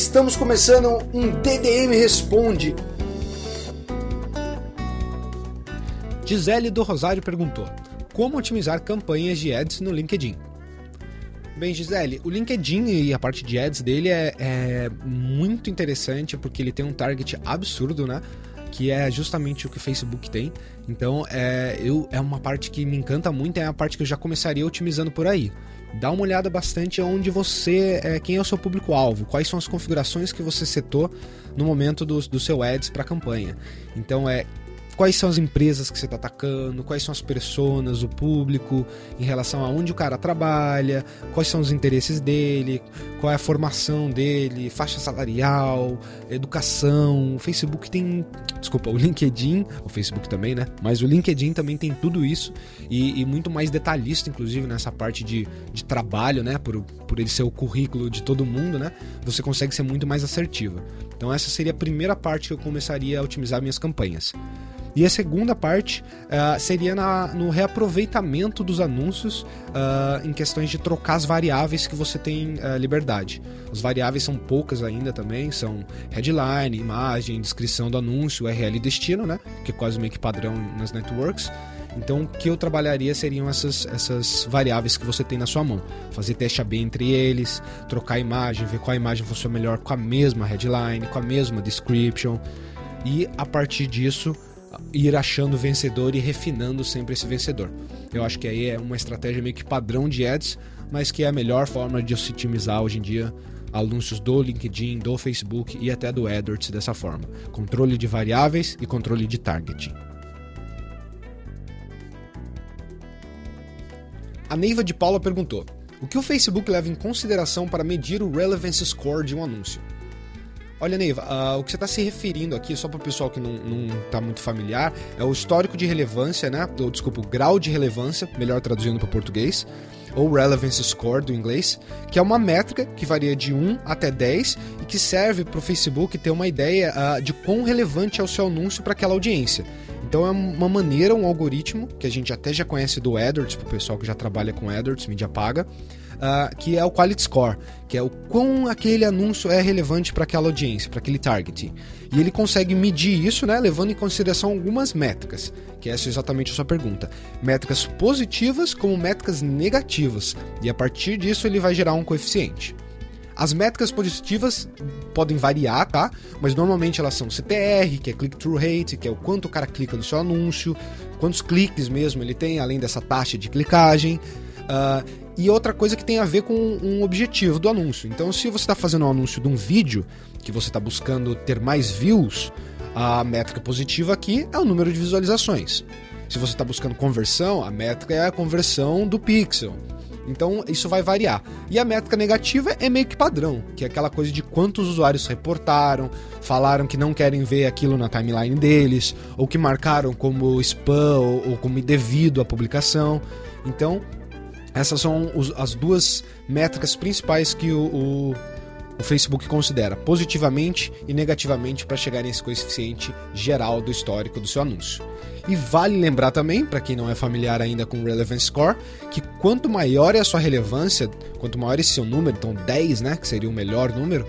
Estamos começando um DDM Responde. Gisele do Rosário perguntou: Como otimizar campanhas de ads no LinkedIn? Bem, Gisele, o LinkedIn e a parte de ads dele é, é muito interessante porque ele tem um target absurdo, né? que é justamente o que o Facebook tem. Então, é, eu, é uma parte que me encanta muito, é a parte que eu já começaria otimizando por aí. Dá uma olhada bastante onde você, é, quem é o seu público-alvo, quais são as configurações que você setou no momento do, do seu ads para a campanha. Então, é quais são as empresas que você está atacando, quais são as pessoas, o público, em relação a onde o cara trabalha, quais são os interesses dele, qual é a formação dele, faixa salarial, educação. O Facebook tem. Desculpa, o LinkedIn, o Facebook também, né? Mas o LinkedIn também tem tudo isso e, e muito mais detalhista, inclusive, nessa parte de, de trabalho, né? Por, por ele ser o currículo de todo mundo, né? Você consegue ser muito mais assertiva. Então, essa seria a primeira parte que eu começaria a otimizar minhas campanhas. E a segunda parte uh, seria na, no reaproveitamento dos anúncios uh, em questões de trocar as variáveis que você tem uh, liberdade. As variáveis são poucas ainda também, são headline, imagem, descrição do anúncio, URL e destino, né? Que é quase meio que padrão nas networks. Então, o que eu trabalharia seriam essas, essas variáveis que você tem na sua mão. Fazer teste AB entre eles, trocar a imagem, ver qual imagem funciona melhor com a mesma headline, com a mesma description. E a partir disso, ir achando vencedor e refinando sempre esse vencedor. Eu acho que aí é uma estratégia meio que padrão de ads, mas que é a melhor forma de se otimizar hoje em dia anúncios do LinkedIn, do Facebook e até do AdWords dessa forma. Controle de variáveis e controle de targeting. A Neiva de Paula perguntou: O que o Facebook leva em consideração para medir o relevance score de um anúncio? Olha, Neiva, uh, o que você está se referindo aqui, só para o pessoal que não está muito familiar, é o histórico de relevância, né? Ou, desculpa, o grau de relevância, melhor traduzindo para português, ou Relevance Score do inglês, que é uma métrica que varia de 1 até 10 e que serve para o Facebook ter uma ideia uh, de quão relevante é o seu anúncio para aquela audiência. Então é uma maneira, um algoritmo, que a gente até já conhece do AdWords, para o pessoal que já trabalha com AdWords, mídia paga, uh, que é o Quality Score, que é o quão aquele anúncio é relevante para aquela audiência, para aquele target. E ele consegue medir isso, né, levando em consideração algumas métricas, que essa é exatamente a sua pergunta. Métricas positivas como métricas negativas, e a partir disso ele vai gerar um coeficiente. As métricas positivas podem variar, tá? Mas normalmente elas são CTR, que é click-through rate, que é o quanto o cara clica no seu anúncio, quantos cliques mesmo ele tem, além dessa taxa de clicagem. Uh, e outra coisa que tem a ver com um objetivo do anúncio. Então, se você está fazendo um anúncio de um vídeo que você está buscando ter mais views, a métrica positiva aqui é o número de visualizações. Se você está buscando conversão, a métrica é a conversão do pixel. Então isso vai variar. E a métrica negativa é meio que padrão, que é aquela coisa de quantos usuários reportaram, falaram que não querem ver aquilo na timeline deles, ou que marcaram como spam ou, como indevido a publicação. Então essas são os, as duas métricas principais que o, o, o Facebook considera, positivamente e negativamente, para chegar nesse coeficiente geral do histórico do seu anúncio. E vale lembrar também, para quem não é familiar ainda com o Relevance Score, que quanto maior é a sua relevância, quanto maior é esse seu número, então 10, né, que seria o melhor número,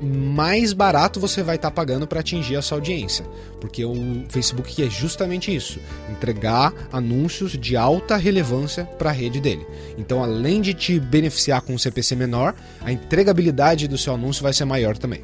mais barato você vai estar tá pagando para atingir essa audiência. Porque o Facebook é justamente isso: entregar anúncios de alta relevância para a rede dele. Então, além de te beneficiar com um CPC menor, a entregabilidade do seu anúncio vai ser maior também.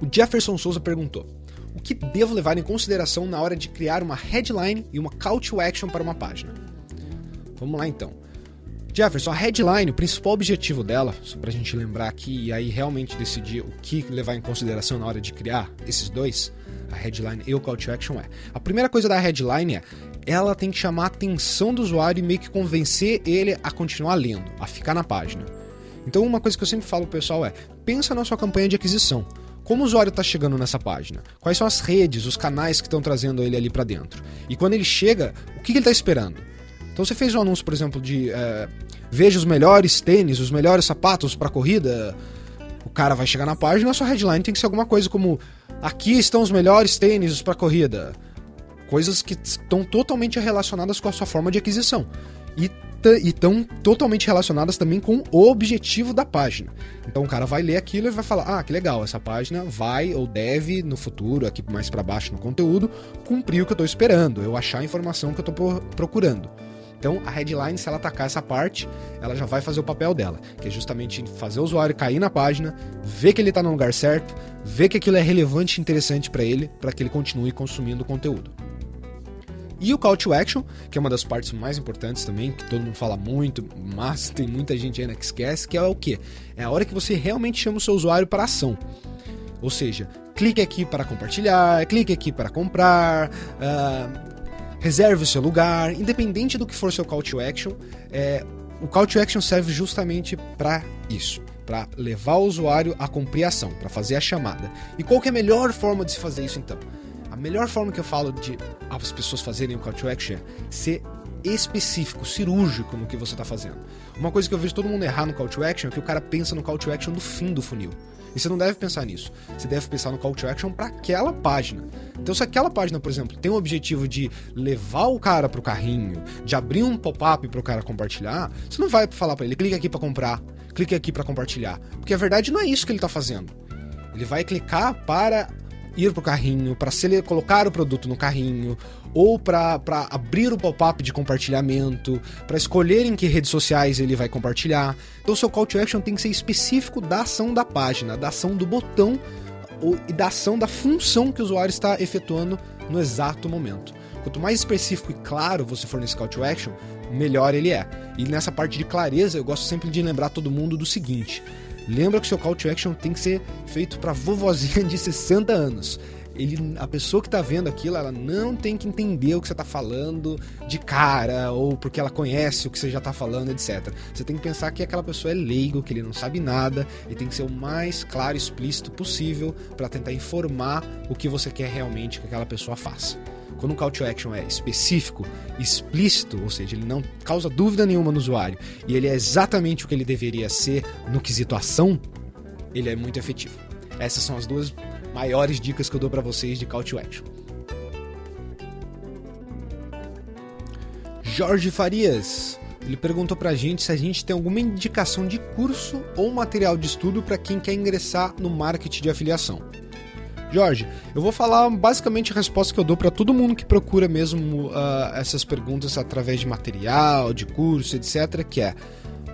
O Jefferson Souza perguntou: O que devo levar em consideração na hora de criar uma headline e uma call to action para uma página? Vamos lá então. Jefferson, a headline, o principal objetivo dela, só pra gente lembrar aqui e aí realmente decidir o que levar em consideração na hora de criar esses dois, a headline e o call to action é. A primeira coisa da headline é ela tem que chamar a atenção do usuário e meio que convencer ele a continuar lendo, a ficar na página. Então, uma coisa que eu sempre falo pro pessoal é: pensa na sua campanha de aquisição. Como o usuário está chegando nessa página? Quais são as redes, os canais que estão trazendo ele ali para dentro? E quando ele chega, o que, que ele está esperando? Então você fez um anúncio, por exemplo, de é, veja os melhores tênis, os melhores sapatos para corrida. O cara vai chegar na página, a sua headline tem que ser alguma coisa como aqui estão os melhores tênis para corrida. Coisas que estão totalmente relacionadas com a sua forma de aquisição. E estão totalmente relacionadas também com o objetivo da página. Então o cara vai ler aquilo e vai falar: ah, que legal, essa página vai ou deve no futuro, aqui mais para baixo no conteúdo, cumprir o que eu estou esperando, eu achar a informação que eu estou procurando. Então a headline, se ela atacar essa parte, ela já vai fazer o papel dela, que é justamente fazer o usuário cair na página, ver que ele está no lugar certo, ver que aquilo é relevante e interessante para ele, para que ele continue consumindo o conteúdo. E o call to action, que é uma das partes mais importantes também, que todo mundo fala muito, mas tem muita gente ainda que esquece, que é o que? É a hora que você realmente chama o seu usuário para ação. Ou seja, clique aqui para compartilhar, clique aqui para comprar, uh, reserve o seu lugar, independente do que for seu call to action, é, o call to action serve justamente para isso para levar o usuário a cumprir a ação, para fazer a chamada. E qual é a melhor forma de se fazer isso então? melhor forma que eu falo de as pessoas fazerem o call to action é ser específico, cirúrgico no que você está fazendo. Uma coisa que eu vejo todo mundo errar no call to action é que o cara pensa no call to action no fim do funil. E você não deve pensar nisso. Você deve pensar no call to action para aquela página. Então, se aquela página, por exemplo, tem o objetivo de levar o cara para o carrinho, de abrir um pop-up para o cara compartilhar, você não vai falar para ele, clique aqui para comprar, clique aqui para compartilhar. Porque a verdade não é isso que ele está fazendo. Ele vai clicar para ir para o carrinho, para colocar o produto no carrinho, ou para abrir o pop-up de compartilhamento, para escolher em que redes sociais ele vai compartilhar. Então, seu call to action tem que ser específico da ação da página, da ação do botão ou, e da ação da função que o usuário está efetuando no exato momento. Quanto mais específico e claro você for nesse call to action, melhor ele é. E nessa parte de clareza, eu gosto sempre de lembrar todo mundo do seguinte: Lembra que seu call to action tem que ser feito para vovozinha de 60 anos. Ele, a pessoa que está vendo aquilo, ela não tem que entender o que você está falando de cara ou porque ela conhece o que você já está falando, etc. Você tem que pensar que aquela pessoa é leigo, que ele não sabe nada e tem que ser o mais claro e explícito possível para tentar informar o que você quer realmente que aquela pessoa faça. Quando um call to action é específico, explícito, ou seja, ele não causa dúvida nenhuma no usuário e ele é exatamente o que ele deveria ser no quesito ação, ele é muito efetivo. Essas são as duas maiores dicas que eu dou para vocês de call to action. Jorge Farias, ele perguntou pra gente se a gente tem alguma indicação de curso ou material de estudo para quem quer ingressar no marketing de afiliação. Jorge, eu vou falar basicamente a resposta que eu dou para todo mundo que procura mesmo uh, essas perguntas através de material, de curso, etc. Que é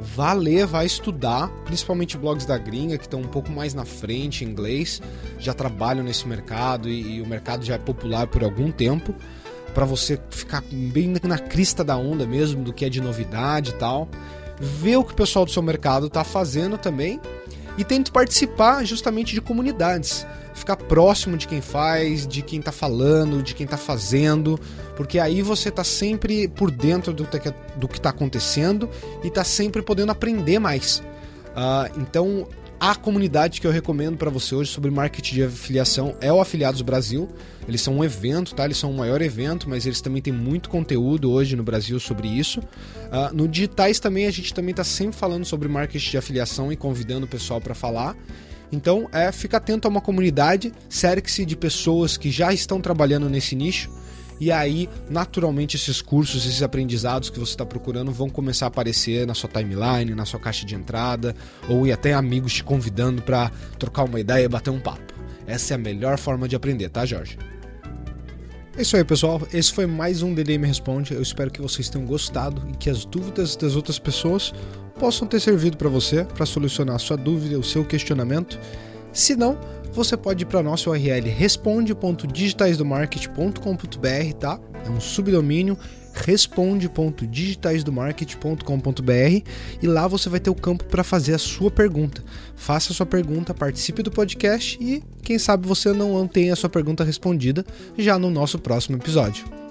vá ler, vá estudar, principalmente blogs da gringa que estão um pouco mais na frente em inglês, já trabalham nesse mercado e, e o mercado já é popular por algum tempo, para você ficar bem na crista da onda mesmo do que é de novidade e tal. Ver o que o pessoal do seu mercado está fazendo também e tente participar justamente de comunidades ficar próximo de quem faz, de quem tá falando, de quem tá fazendo, porque aí você tá sempre por dentro do, que tá acontecendo e tá sempre podendo aprender mais. Uh, então, a comunidade que eu recomendo para você hoje sobre marketing de afiliação é o Afiliados Brasil. Eles são um evento, tá? Eles são o maior evento, mas eles também têm muito conteúdo hoje no Brasil sobre isso. Uh, no Digitais também a gente também está sempre falando sobre marketing de afiliação e convidando o pessoal para falar. Então, é, fica atento a uma comunidade, cerque-se de pessoas que já estão trabalhando nesse nicho. E aí, naturalmente, esses cursos, esses aprendizados que você está procurando vão começar a aparecer na sua timeline, na sua caixa de entrada, ou e até amigos te convidando para trocar uma ideia e bater um papo. Essa é a melhor forma de aprender, tá, Jorge? É isso aí, pessoal. Esse foi mais um DDM Responde. Eu espero que vocês tenham gostado e que as dúvidas das outras pessoas possam ter servido para você para solucionar a sua dúvida, o seu questionamento. Se não, você pode ir para nosso URL responde.digitaisdomarket.com.br, tá? É um subdomínio responde.digitaisdomarket.com.br e lá você vai ter o campo para fazer a sua pergunta. Faça a sua pergunta, participe do podcast e quem sabe você não tenha a sua pergunta respondida já no nosso próximo episódio.